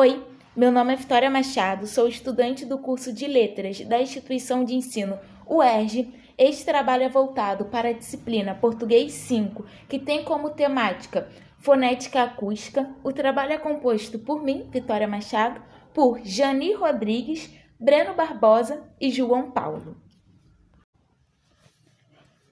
Oi, meu nome é Vitória Machado, sou estudante do curso de Letras da instituição de ensino UERJ. Este trabalho é voltado para a disciplina Português 5, que tem como temática fonética acústica. O trabalho é composto por mim, Vitória Machado, por Jani Rodrigues, Breno Barbosa e João Paulo.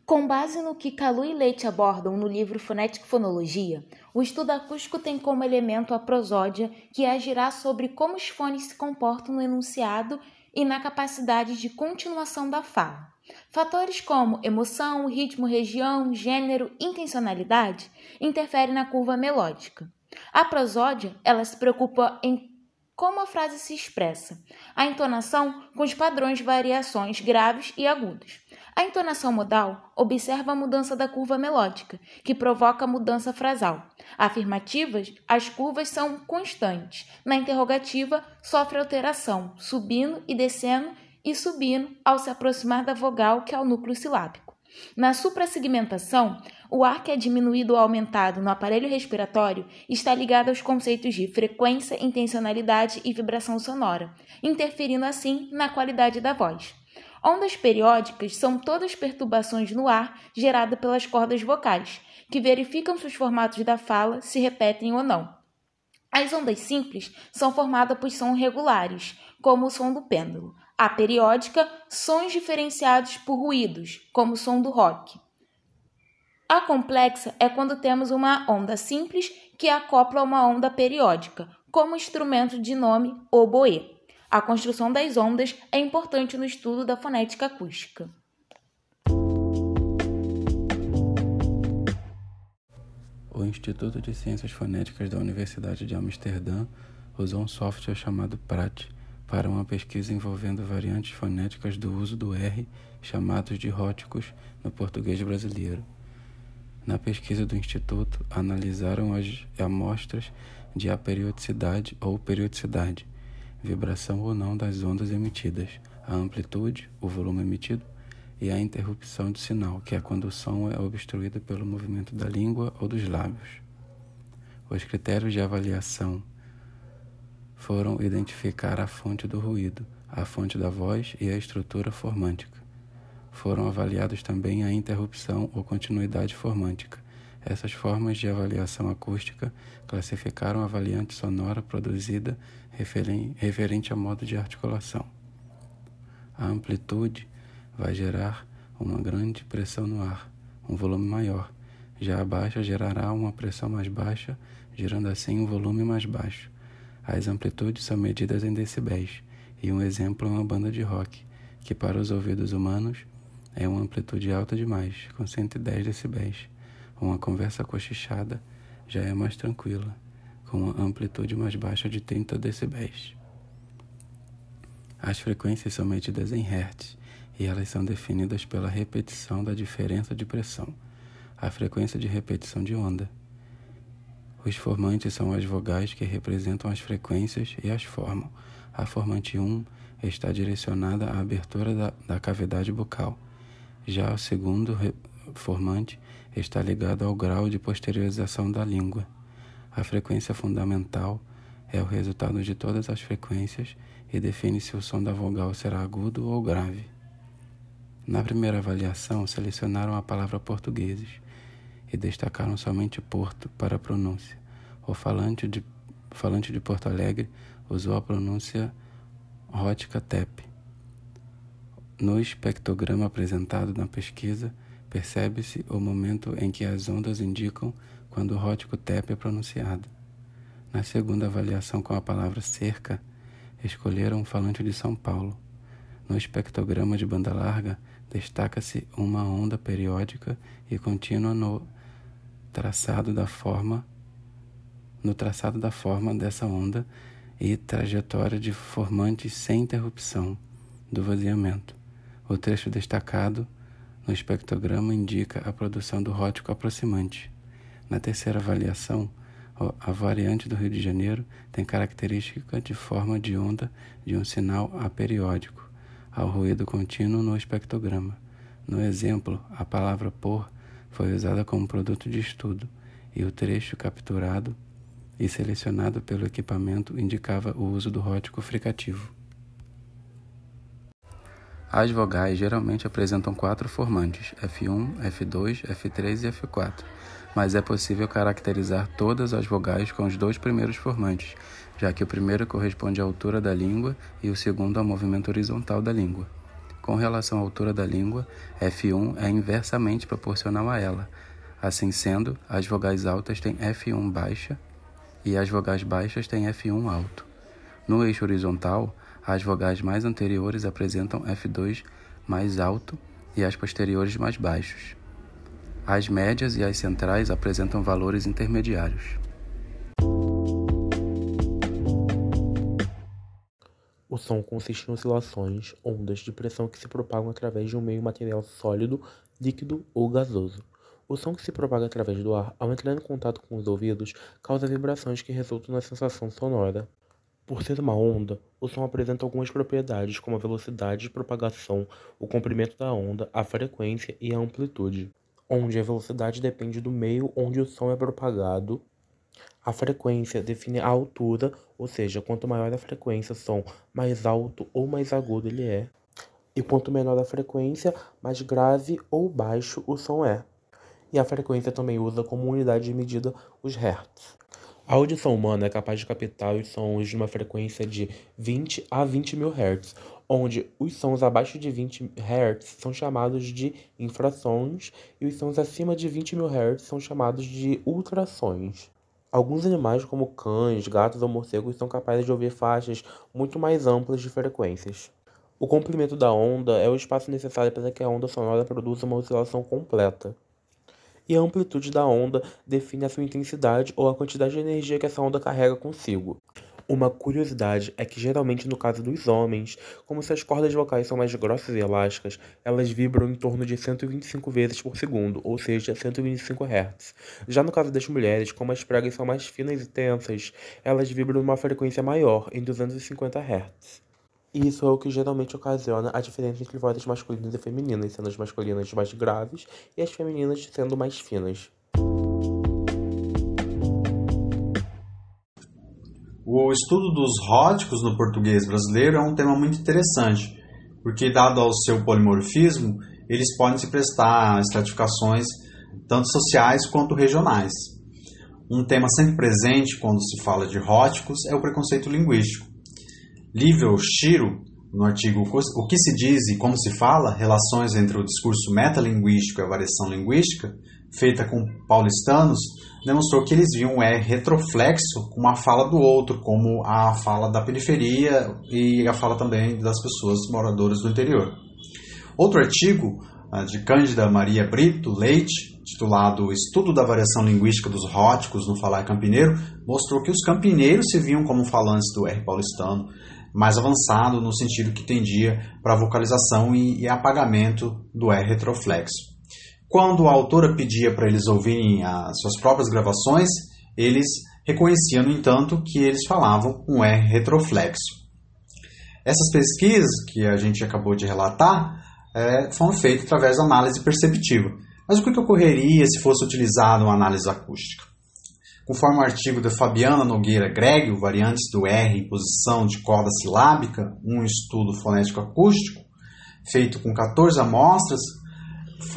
Com base no que Calu e Leite abordam no livro Fonética Fonologia, o estudo acústico tem como elemento a prosódia, que agirá sobre como os fones se comportam no enunciado e na capacidade de continuação da fala. Fatores como emoção, ritmo, região, gênero, intencionalidade interferem na curva melódica. A prosódia, ela se preocupa em como a frase se expressa, a entonação com os padrões de variações graves e agudos. A entonação modal observa a mudança da curva melódica, que provoca a mudança frasal. Afirmativas, as curvas são constantes. Na interrogativa, sofre alteração, subindo e descendo e subindo ao se aproximar da vogal, que é o núcleo silábico. Na suprassegmentação, o ar que é diminuído ou aumentado no aparelho respiratório está ligado aos conceitos de frequência, intencionalidade e vibração sonora, interferindo assim na qualidade da voz. Ondas periódicas são todas perturbações no ar geradas pelas cordas vocais, que verificam se os formatos da fala se repetem ou não. As ondas simples são formadas por sons regulares, como o som do pêndulo. A periódica, sons diferenciados por ruídos, como o som do rock. A complexa é quando temos uma onda simples que acopla uma onda periódica, como instrumento de nome oboe. A construção das ondas é importante no estudo da fonética acústica. O Instituto de Ciências Fonéticas da Universidade de Amsterdã usou um software chamado PRAT para uma pesquisa envolvendo variantes fonéticas do uso do R, chamados de róticos no português brasileiro. Na pesquisa do Instituto, analisaram as amostras de aperiodicidade ou periodicidade, vibração ou não das ondas emitidas, a amplitude, o volume emitido, e a interrupção de sinal, que é quando o som é obstruído pelo movimento da língua ou dos lábios. Os critérios de avaliação foram identificar a fonte do ruído, a fonte da voz e a estrutura formântica. Foram avaliados também a interrupção ou continuidade formântica. Essas formas de avaliação acústica classificaram a variante sonora produzida referente a modo de articulação. A amplitude vai gerar uma grande pressão no ar, um volume maior. Já a baixa gerará uma pressão mais baixa, gerando assim um volume mais baixo. As amplitudes são medidas em decibéis, e um exemplo é uma banda de rock, que para os ouvidos humanos é uma amplitude alta demais, com 110 decibéis. Uma conversa cochichada já é mais tranquila, com uma amplitude mais baixa de 30 decibéis. As frequências são medidas em hertz e elas são definidas pela repetição da diferença de pressão, a frequência de repetição de onda. Os formantes são as vogais que representam as frequências e as formam. A formante 1 está direcionada à abertura da, da cavidade bucal. Já o segundo formante está ligado ao grau de posteriorização da língua. A frequência fundamental é o resultado de todas as frequências e define se o som da vogal será agudo ou grave. Na primeira avaliação, selecionaram a palavra portugueses e destacaram somente Porto para a pronúncia. O falante de, falante de Porto Alegre usou a pronúncia Rótica Tep. No espectrograma apresentado na pesquisa, percebe-se o momento em que as ondas indicam quando o rótico TEP é pronunciado. Na segunda avaliação com a palavra cerca, escolheram o falante de São Paulo. No espectrograma de banda larga, destaca-se uma onda periódica e contínua no traçado da forma no traçado da forma dessa onda e trajetória de formantes sem interrupção do vaziamento. O trecho destacado no espectrograma indica a produção do rótico aproximante. Na terceira avaliação, a variante do Rio de Janeiro tem característica de forma de onda de um sinal aperiódico ao ruído contínuo no espectrograma. No exemplo, a palavra por foi usada como produto de estudo e o trecho capturado e selecionado pelo equipamento indicava o uso do rótico fricativo. As vogais geralmente apresentam quatro formantes, F1, F2, F3 e F4, mas é possível caracterizar todas as vogais com os dois primeiros formantes, já que o primeiro corresponde à altura da língua e o segundo ao movimento horizontal da língua. Com relação à altura da língua, F1 é inversamente proporcional a ela. Assim sendo, as vogais altas têm F1 baixa e as vogais baixas têm F1 alto. No eixo horizontal, as vogais mais anteriores apresentam F2 mais alto e as posteriores mais baixos. As médias e as centrais apresentam valores intermediários. O som consiste em oscilações, ondas de pressão que se propagam através de um meio material sólido, líquido ou gasoso. O som que se propaga através do ar, ao entrar em contato com os ouvidos, causa vibrações que resultam na sensação sonora. Por ser uma onda, o som apresenta algumas propriedades, como a velocidade de propagação, o comprimento da onda, a frequência e a amplitude, onde a velocidade depende do meio onde o som é propagado. A frequência define a altura, ou seja, quanto maior a frequência, som mais alto ou mais agudo ele é. E quanto menor a frequência, mais grave ou baixo o som é. E a frequência também usa como unidade de medida os hertz. A audição humana é capaz de captar os sons de uma frequência de 20 a 20 mil Hz, onde os sons abaixo de 20 Hz são chamados de infrassons e os sons acima de 20 mil Hz são chamados de ultrassons. Alguns animais, como cães, gatos ou morcegos, são capazes de ouvir faixas muito mais amplas de frequências. O comprimento da onda é o espaço necessário para que a onda sonora produza uma oscilação completa e a amplitude da onda define a sua intensidade ou a quantidade de energia que essa onda carrega consigo. Uma curiosidade é que, geralmente, no caso dos homens, como suas cordas vocais são mais grossas e elásticas, elas vibram em torno de 125 vezes por segundo, ou seja, 125 Hz. Já no caso das mulheres, como as pregas são mais finas e tensas, elas vibram numa frequência maior, em 250 Hz. E isso é o que geralmente ocasiona a diferença entre vozes masculinas e femininas, sendo as masculinas mais graves e as femininas sendo mais finas. O estudo dos róticos no português brasileiro é um tema muito interessante, porque, dado ao seu polimorfismo, eles podem se prestar a estratificações tanto sociais quanto regionais. Um tema sempre presente quando se fala de róticos é o preconceito linguístico. Livre Shiro, no artigo O que se diz e como se fala, relações entre o discurso metalinguístico e a variação linguística, feita com paulistanos, demonstrou que eles viam o R retroflexo com a fala do outro, como a fala da periferia e a fala também das pessoas moradoras do interior. Outro artigo, ah, de Cândida Maria Brito Leite, titulado Estudo da Variação Linguística dos Róticos no Falar Campineiro, mostrou que os campineiros se viam como falantes do R paulistano, mais avançado no sentido que tendia para vocalização e, e apagamento do R retroflexo. Quando a autora pedia para eles ouvirem as suas próprias gravações, eles reconheciam, no entanto, que eles falavam um R retroflexo. Essas pesquisas que a gente acabou de relatar é, foram feitas através da análise perceptiva. Mas o que ocorreria se fosse utilizada uma análise acústica? Conforme o artigo de Fabiana Nogueira Greg, Variantes do R em Posição de Corda Silábica, um estudo fonético acústico, feito com 14 amostras,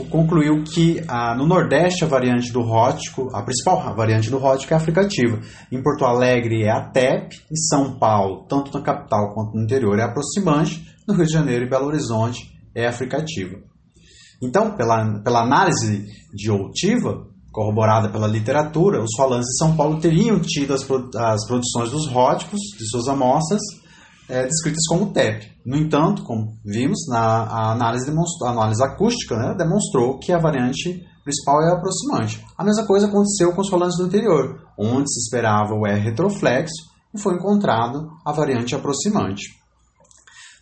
concluiu que ah, no Nordeste a variante do rótico, a principal variante do rótico é a. Em Porto Alegre é a TEP, em São Paulo, tanto na capital quanto no interior, é a aproximante, no Rio de Janeiro e Belo Horizonte é a. Então, pela, pela análise de outiva, corroborada pela literatura, os falantes de São Paulo teriam tido as, as produções dos róticos de suas amostras é, descritas como TEP. No entanto, como vimos, na a análise, a análise acústica né, demonstrou que a variante principal é a aproximante. A mesma coisa aconteceu com os falantes do interior, onde se esperava o R retroflexo e foi encontrado a variante aproximante.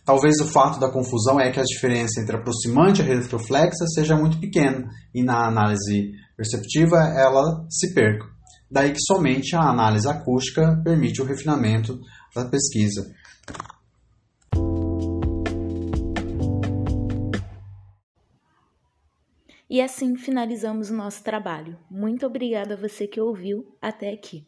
Talvez o fato da confusão é que a diferença entre aproximante e retroflexa seja muito pequena e na análise perceptiva ela se perca. Daí que somente a análise acústica permite o refinamento da pesquisa. E assim finalizamos o nosso trabalho. Muito obrigada a você que ouviu até aqui.